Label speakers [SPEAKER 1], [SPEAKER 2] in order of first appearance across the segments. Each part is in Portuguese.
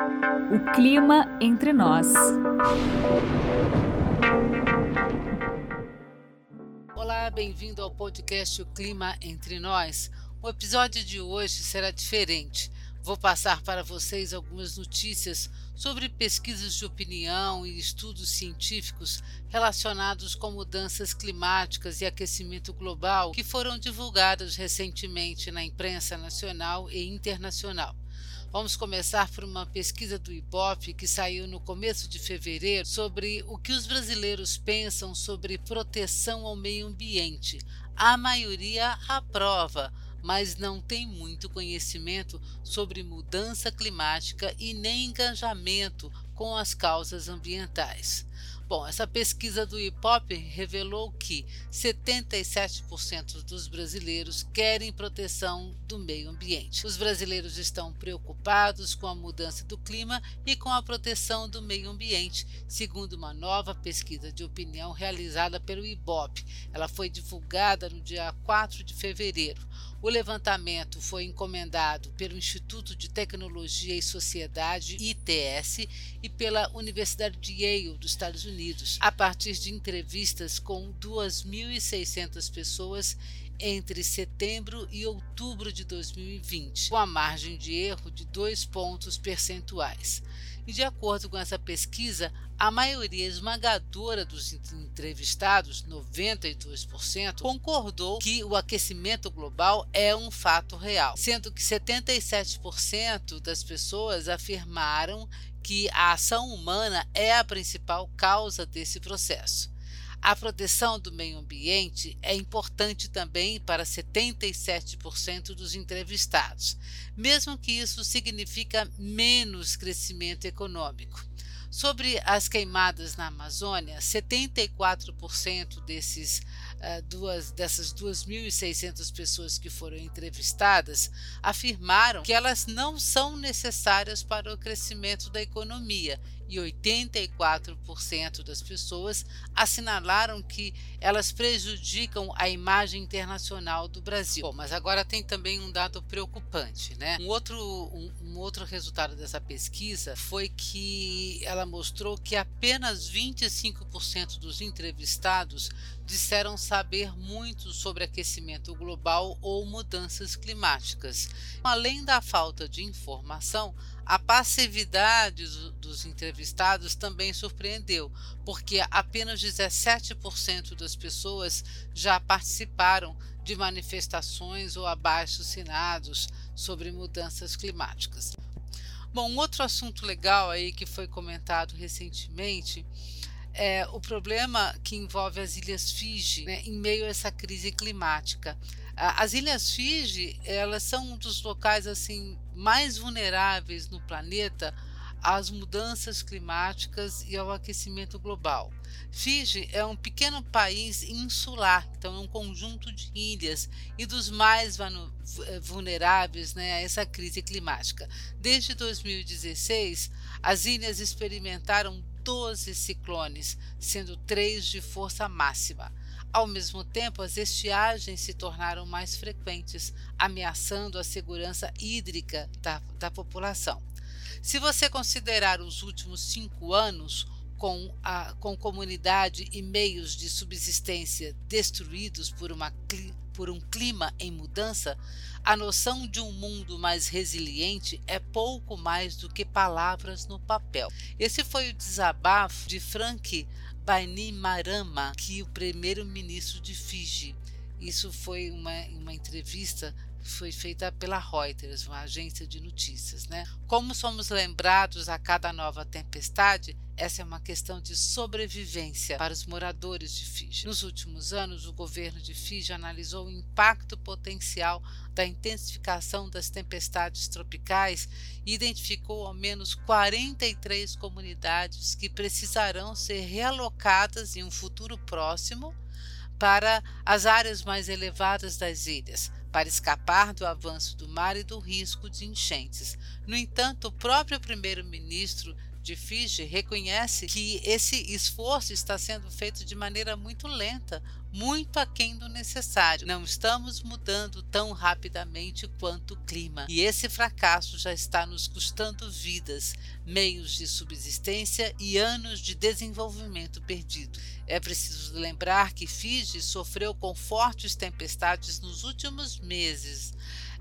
[SPEAKER 1] O clima entre nós.
[SPEAKER 2] Olá, bem-vindo ao podcast O Clima Entre Nós. O episódio de hoje será diferente. Vou passar para vocês algumas notícias sobre pesquisas de opinião e estudos científicos relacionados com mudanças climáticas e aquecimento global que foram divulgados recentemente na imprensa nacional e internacional. Vamos começar por uma pesquisa do IBOP que saiu no começo de fevereiro sobre o que os brasileiros pensam sobre proteção ao meio ambiente. A maioria aprova, mas não tem muito conhecimento sobre mudança climática e nem engajamento com as causas ambientais. Bom, essa pesquisa do IPOP revelou que 77% dos brasileiros querem proteção do meio ambiente. Os brasileiros estão preocupados com a mudança do clima e com a proteção do meio ambiente, segundo uma nova pesquisa de opinião realizada pelo IBOP. Ela foi divulgada no dia 4 de fevereiro. O levantamento foi encomendado pelo Instituto de Tecnologia e Sociedade, ITS, e pela Universidade de Yale, dos Estados Unidos, a partir de entrevistas com 2.600 pessoas entre setembro e outubro de 2020, com a margem de erro de dois pontos percentuais. E de acordo com essa pesquisa, a maioria esmagadora dos entrevistados, 92%, concordou que o aquecimento global é um fato real, sendo que 77% das pessoas afirmaram que a ação humana é a principal causa desse processo. A proteção do meio ambiente é importante também para 77% dos entrevistados, mesmo que isso significa menos crescimento econômico. Sobre as queimadas na Amazônia, 74% desses, uh, duas, dessas 2.600 pessoas que foram entrevistadas afirmaram que elas não são necessárias para o crescimento da economia e 84% das pessoas assinalaram que elas prejudicam a imagem internacional do Brasil. Bom, mas agora tem também um dado preocupante, né? Um outro, um, um outro resultado dessa pesquisa foi que ela mostrou que apenas 25% dos entrevistados disseram saber muito sobre aquecimento global ou mudanças climáticas. Além da falta de informação, a passividade dos entrevistados também surpreendeu, porque apenas 17% das pessoas já participaram de manifestações ou abaixo-assinados sobre mudanças climáticas. Bom, outro assunto legal aí que foi comentado recentemente é o problema que envolve as Ilhas Fiji né, em meio a essa crise climática. As Ilhas Fiji, elas são um dos locais assim mais vulneráveis no planeta às mudanças climáticas e ao aquecimento global. Fiji é um pequeno país insular, então é um conjunto de ilhas e dos mais eh, vulneráveis né, a essa crise climática. Desde 2016, as ilhas experimentaram 12 ciclones, sendo três de força máxima. Ao mesmo tempo, as estiagens se tornaram mais frequentes, ameaçando a segurança hídrica da, da população. Se você considerar os últimos cinco anos, com, a, com comunidade e meios de subsistência destruídos por, uma, por um clima em mudança, a noção de um mundo mais resiliente é pouco mais do que palavras no papel. Esse foi o desabafo de Frank Bainimarama, que o primeiro-ministro de Fiji. Isso foi uma, uma entrevista foi feita pela Reuters, uma agência de notícias. Né? Como somos lembrados a cada nova tempestade, essa é uma questão de sobrevivência para os moradores de Fiji. Nos últimos anos, o governo de Fiji analisou o impacto potencial da intensificação das tempestades tropicais e identificou ao menos 43 comunidades que precisarão ser realocadas em um futuro próximo para as áreas mais elevadas das ilhas, para escapar do avanço do mar e do risco de enchentes. No entanto, o próprio primeiro-ministro de Fiji reconhece que esse esforço está sendo feito de maneira muito lenta, muito aquém do necessário. Não estamos mudando tão rapidamente quanto o clima. E esse fracasso já está nos custando vidas, meios de subsistência e anos de desenvolvimento perdido. É preciso lembrar que Fiji sofreu com fortes tempestades nos últimos meses.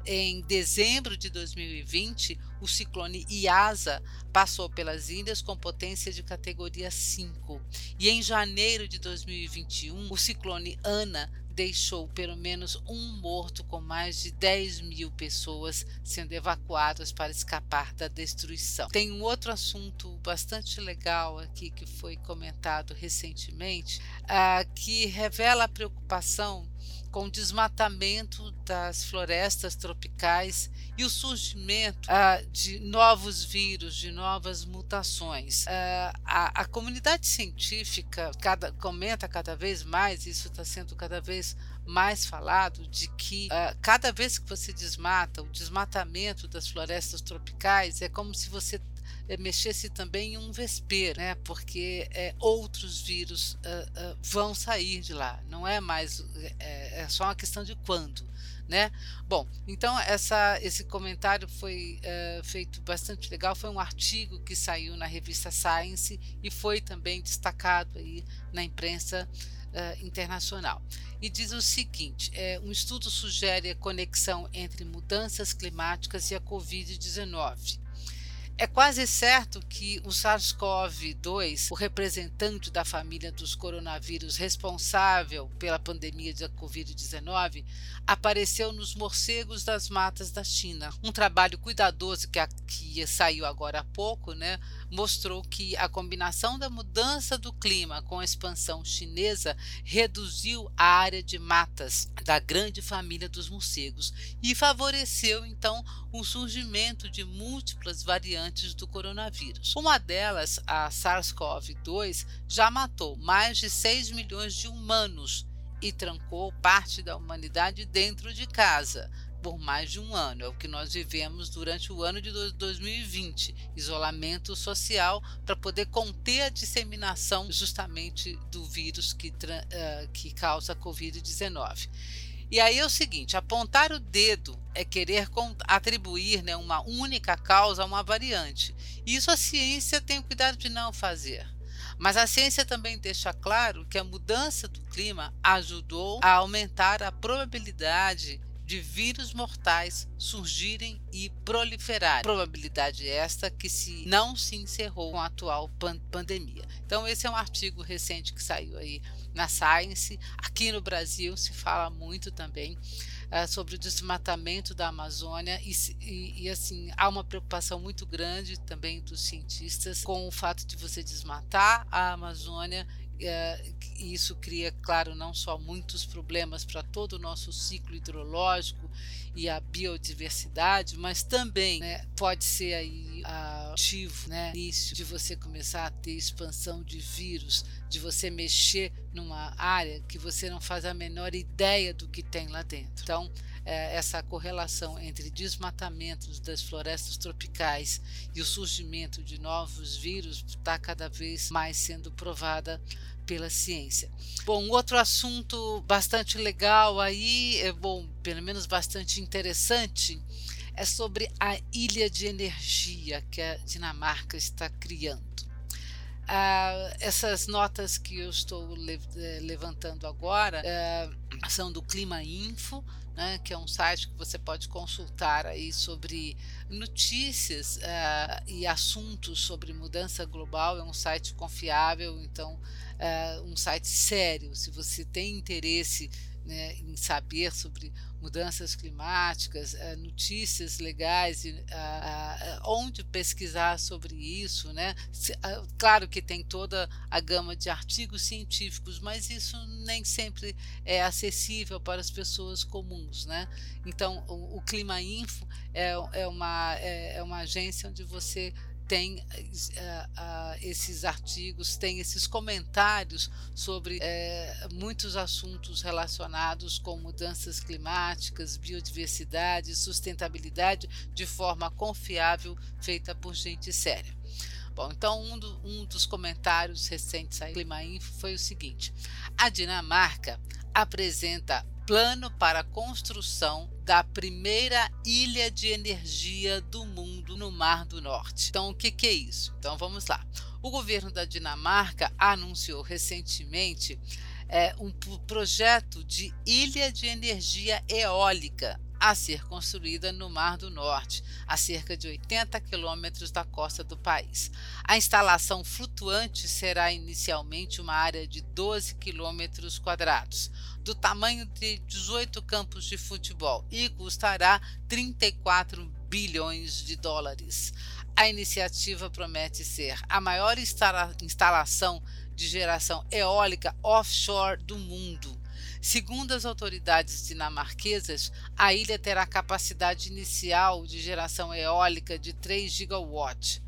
[SPEAKER 2] Em dezembro de 2020, o ciclone Iasa passou pelas ilhas com potência de categoria 5. E em janeiro de 2021, o ciclone Ana deixou pelo menos um morto, com mais de 10 mil pessoas sendo evacuadas para escapar da destruição. Tem um outro assunto bastante legal aqui que foi comentado recentemente, uh, que revela a preocupação com o desmatamento das florestas tropicais e o surgimento uh, de novos vírus, de novas mutações. Uh, a, a, comunidade científica cada, comenta cada vez mais, isso está sendo cada vez mais falado, de que uh, cada vez que você desmata, o desmatamento das florestas tropicais é como se você é, mexesse também em um vesper, né? Porque é, outros vírus uh, uh, vão sair de lá. Não é mais é, é, só uma questão de quando. Né? Bom, então essa, esse comentário foi feito bastante legal. Foi um artigo que saiu na revista Science e foi também destacado aí na imprensa internacional. E diz o seguinte: é, um estudo sugere a conexão entre mudanças climáticas e a Covid-19. É quase certo que o SARS-CoV-2, o representante da família dos coronavírus responsável pela pandemia da Covid-19, apareceu nos morcegos das matas da China. Um trabalho cuidadoso que, que saiu agora há pouco, né, mostrou que a combinação da mudança do clima com a expansão chinesa reduziu a área de matas da grande família dos morcegos e favoreceu então o surgimento de múltiplas variantes do coronavírus. Uma delas, a SARS-CoV-2, já matou mais de 6 milhões de humanos e trancou parte da humanidade dentro de casa por mais de um ano. É o que nós vivemos durante o ano de 2020, isolamento social para poder conter a disseminação justamente do vírus que, uh, que causa a Covid-19. E aí é o seguinte: apontar o dedo é querer atribuir né, uma única causa a uma variante. Isso a ciência tem o cuidado de não fazer. Mas a ciência também deixa claro que a mudança do clima ajudou a aumentar a probabilidade de vírus mortais surgirem e proliferarem. Probabilidade esta que se não se encerrou com a atual pan pandemia. Então esse é um artigo recente que saiu aí na Science. Aqui no Brasil se fala muito também uh, sobre o desmatamento da Amazônia e, e, e, assim há uma preocupação muito grande também dos cientistas com o fato de você desmatar a Amazônia isso cria, claro, não só muitos problemas para todo o nosso ciclo hidrológico e a biodiversidade, mas também né, pode ser aí ativo, né, início de você começar a ter expansão de vírus, de você mexer numa área que você não faz a menor ideia do que tem lá dentro. Então, é, essa correlação entre desmatamentos das florestas tropicais e o surgimento de novos vírus está cada vez mais sendo provada pela ciência. Bom, outro assunto bastante legal aí, é bom, pelo menos bastante interessante, é sobre a ilha de energia que a Dinamarca está criando. Ah, essas notas que eu estou le eh, levantando agora eh, são do Clima Info, né, que é um site que você pode consultar aí sobre notícias uh, e assuntos sobre mudança global. É um site confiável, então uh, um site sério. Se você tem interesse né, em saber sobre mudanças climáticas, uh, notícias legais, uh, uh, onde pesquisar sobre isso, né? Claro que tem toda a gama de artigos científicos, mas isso nem sempre é acessível para as pessoas comuns, né? Então, o, o Clima Info é, é, uma, é, é uma agência onde você tem uh, uh, esses artigos, tem esses comentários sobre uh, muitos assuntos relacionados com mudanças climáticas, biodiversidade, sustentabilidade, de forma confiável, feita por gente séria. Bom, então um, do, um dos comentários recentes aí Clima Info foi o seguinte: a Dinamarca apresenta plano para a construção da primeira ilha de energia do mundo no Mar do Norte. Então, o que, que é isso? Então, vamos lá. O governo da Dinamarca anunciou recentemente é, um projeto de ilha de energia eólica a ser construída no Mar do Norte, a cerca de 80 quilômetros da costa do país. A instalação flutuante será inicialmente uma área de 12 quilômetros quadrados, do tamanho de 18 campos de futebol, e custará 34 bilhões de dólares. A iniciativa promete ser a maior instala instalação de geração eólica offshore do mundo Segundo as autoridades dinamarquesas, a ilha terá capacidade inicial de geração eólica de 3 gigawatts,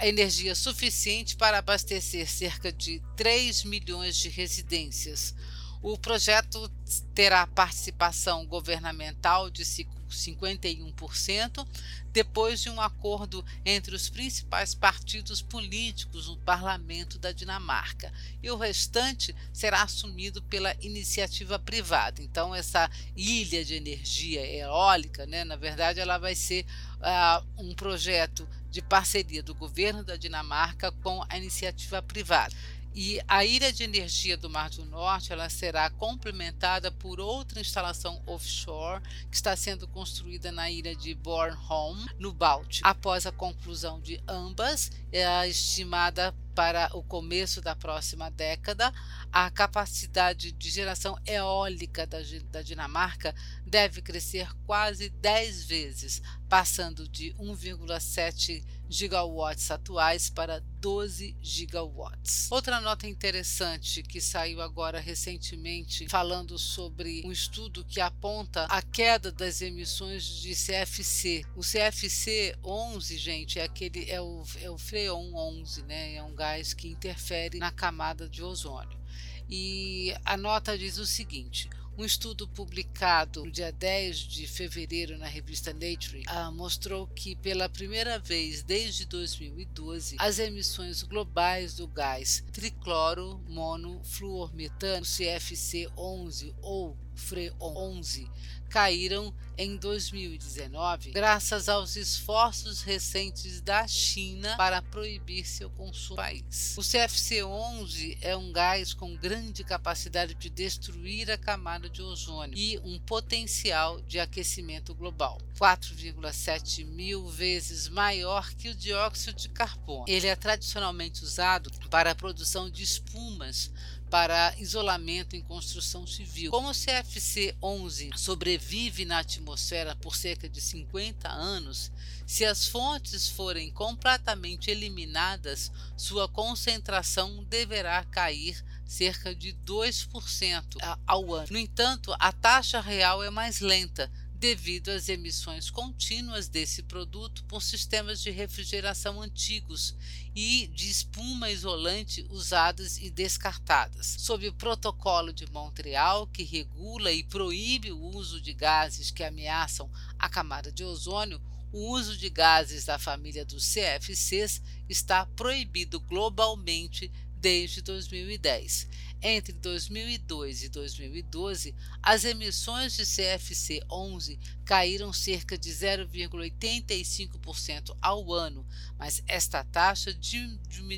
[SPEAKER 2] energia suficiente para abastecer cerca de 3 milhões de residências. O projeto terá participação governamental de 51%, depois de um acordo entre os principais partidos políticos no parlamento da Dinamarca, e o restante será assumido pela iniciativa privada. Então, essa ilha de energia eólica, né, na verdade, ela vai ser uh, um projeto de parceria do governo da Dinamarca com a iniciativa privada. E a ilha de energia do Mar do Norte ela será complementada por outra instalação offshore que está sendo construída na ilha de Bornholm, no Báltico. Após a conclusão de ambas, é estimada para o começo da próxima década, a capacidade de geração eólica da, da, Dinamarca deve crescer quase 10 vezes, passando de 1,7 gigawatts atuais para 12 gigawatts. Outra nota interessante que saiu agora recentemente falando sobre um estudo que aponta a queda das emissões de CFC. O CFC 11, gente, é aquele é o, é o Freon 11, né? É um gás que interfere na camada de ozônio. E a nota diz o seguinte: um estudo publicado no dia 10 de fevereiro na revista Nature ah, mostrou que, pela primeira vez desde 2012, as emissões globais do gás tricloro monofluormetano, CFC-11 ou FRE 11 caíram em 2019 graças aos esforços recentes da China para proibir seu consumo no país. O CFC-11 é um gás com grande capacidade de destruir a camada de ozônio e um potencial de aquecimento global, 4,7 mil vezes maior que o dióxido de carbono. Ele é tradicionalmente usado para a produção de espumas para isolamento em construção civil. Como o CFC-11 sobrevive na atmosfera por cerca de 50 anos, se as fontes forem completamente eliminadas, sua concentração deverá cair cerca de 2% ao ano. No entanto, a taxa real é mais lenta, devido às emissões contínuas desse produto por sistemas de refrigeração antigos e de espuma isolante usadas e descartadas. Sob o Protocolo de Montreal, que regula e proíbe o uso de gases que ameaçam a camada de ozônio, o uso de gases da família dos CFCs está proibido globalmente desde 2010. Entre 2002 e 2012, as emissões de CFC-11 caíram cerca de 0,85% ao ano, mas esta taxa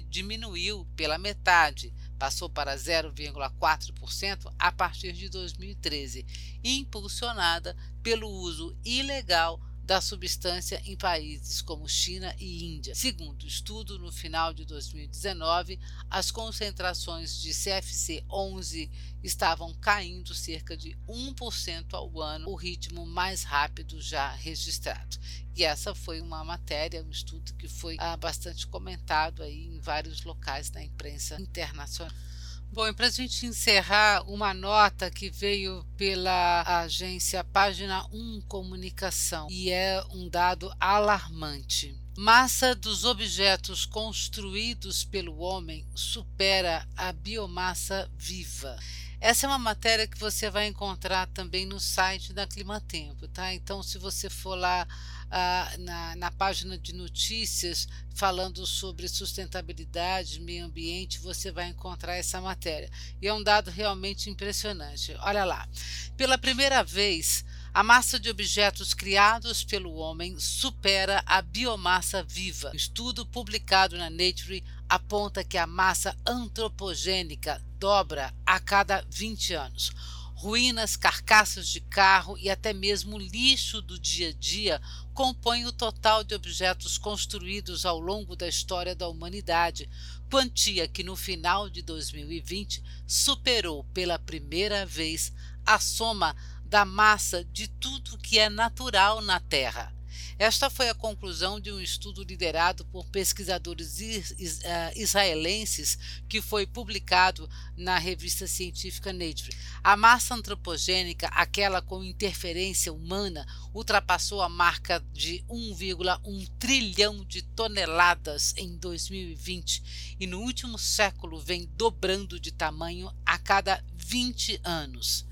[SPEAKER 2] diminuiu pela metade, passou para 0,4% a partir de 2013, impulsionada pelo uso ilegal da substância em países como China e Índia. Segundo estudo, no final de 2019, as concentrações de CFC-11 estavam caindo cerca de 1% ao ano, o ritmo mais rápido já registrado. E essa foi uma matéria, um estudo que foi ah, bastante comentado aí em vários locais da imprensa internacional. Bom, e para a gente encerrar, uma nota que veio pela agência Página 1 Comunicação e é um dado alarmante. Massa dos objetos construídos pelo homem supera a biomassa viva. Essa é uma matéria que você vai encontrar também no site da Climatempo, tá? Então, se você for lá na, na página de notícias falando sobre sustentabilidade, meio ambiente, você vai encontrar essa matéria. E é um dado realmente impressionante. Olha lá. Pela primeira vez, a massa de objetos criados pelo homem supera a biomassa viva. Um estudo publicado na Nature aponta que a massa antropogênica dobra a cada 20 anos. Ruínas, carcaças de carro e até mesmo lixo do dia a dia compõem o total de objetos construídos ao longo da história da humanidade, quantia que no final de 2020 superou pela primeira vez a soma da massa de tudo que é natural na Terra. Esta foi a conclusão de um estudo liderado por pesquisadores eh, israelenses que foi publicado na revista científica Nature. A massa antropogênica, aquela com interferência humana, ultrapassou a marca de 1,1 trilhão de toneladas em 2020 e no último século vem dobrando de tamanho a cada 20 anos.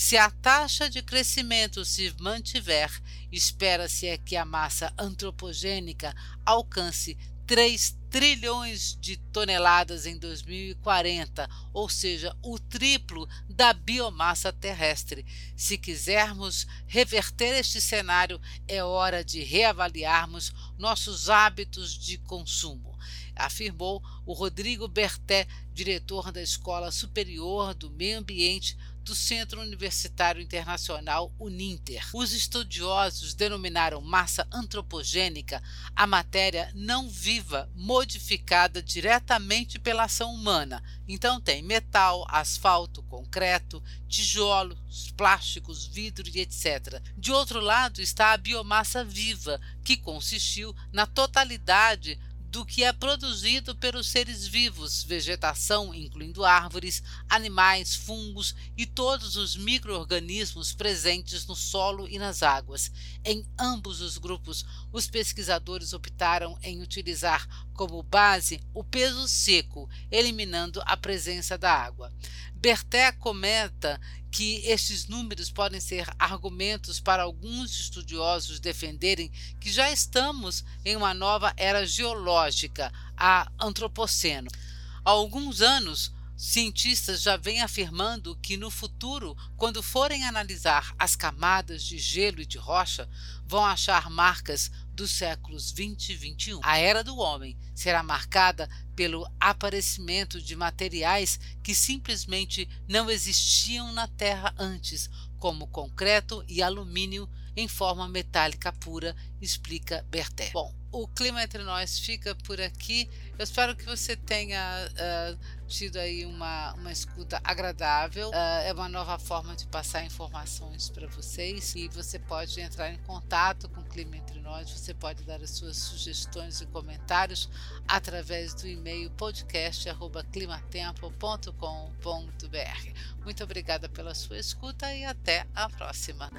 [SPEAKER 2] Se a taxa de crescimento se mantiver, espera-se é que a massa antropogênica alcance 3 trilhões de toneladas em 2040, ou seja, o triplo da biomassa terrestre. Se quisermos reverter este cenário, é hora de reavaliarmos nossos hábitos de consumo, afirmou o Rodrigo Berté, diretor da Escola Superior do Meio Ambiente do Centro Universitário Internacional Uninter. Os estudiosos denominaram massa antropogênica a matéria não viva modificada diretamente pela ação humana. Então tem metal, asfalto, concreto, tijolos, plásticos, vidro e etc. De outro lado está a biomassa viva, que consistiu na totalidade do que é produzido pelos seres vivos, vegetação, incluindo árvores, animais, fungos e todos os micro-organismos presentes no solo e nas águas. Em ambos os grupos, os pesquisadores optaram em utilizar como base o peso seco, eliminando a presença da água. Berté comenta que estes números podem ser argumentos para alguns estudiosos defenderem que já estamos em uma nova era geológica, a antropoceno. Há alguns anos, cientistas já vêm afirmando que no futuro, quando forem analisar as camadas de gelo e de rocha, vão achar marcas dos séculos 20 e 21. A era do homem será marcada pelo aparecimento de materiais que simplesmente não existiam na Terra antes, como concreto e alumínio em forma metálica pura, explica Berté. Bom, o clima entre nós fica por aqui. Eu espero que você tenha uh, tido aí uma, uma escuta agradável. Uh, é uma nova forma de passar informações para vocês e você pode entrar em contato com o Clima Entre Nós. Você pode dar as suas sugestões e comentários através do e-mail podcast@climatempo.com.br. Muito obrigada pela sua escuta e até a próxima.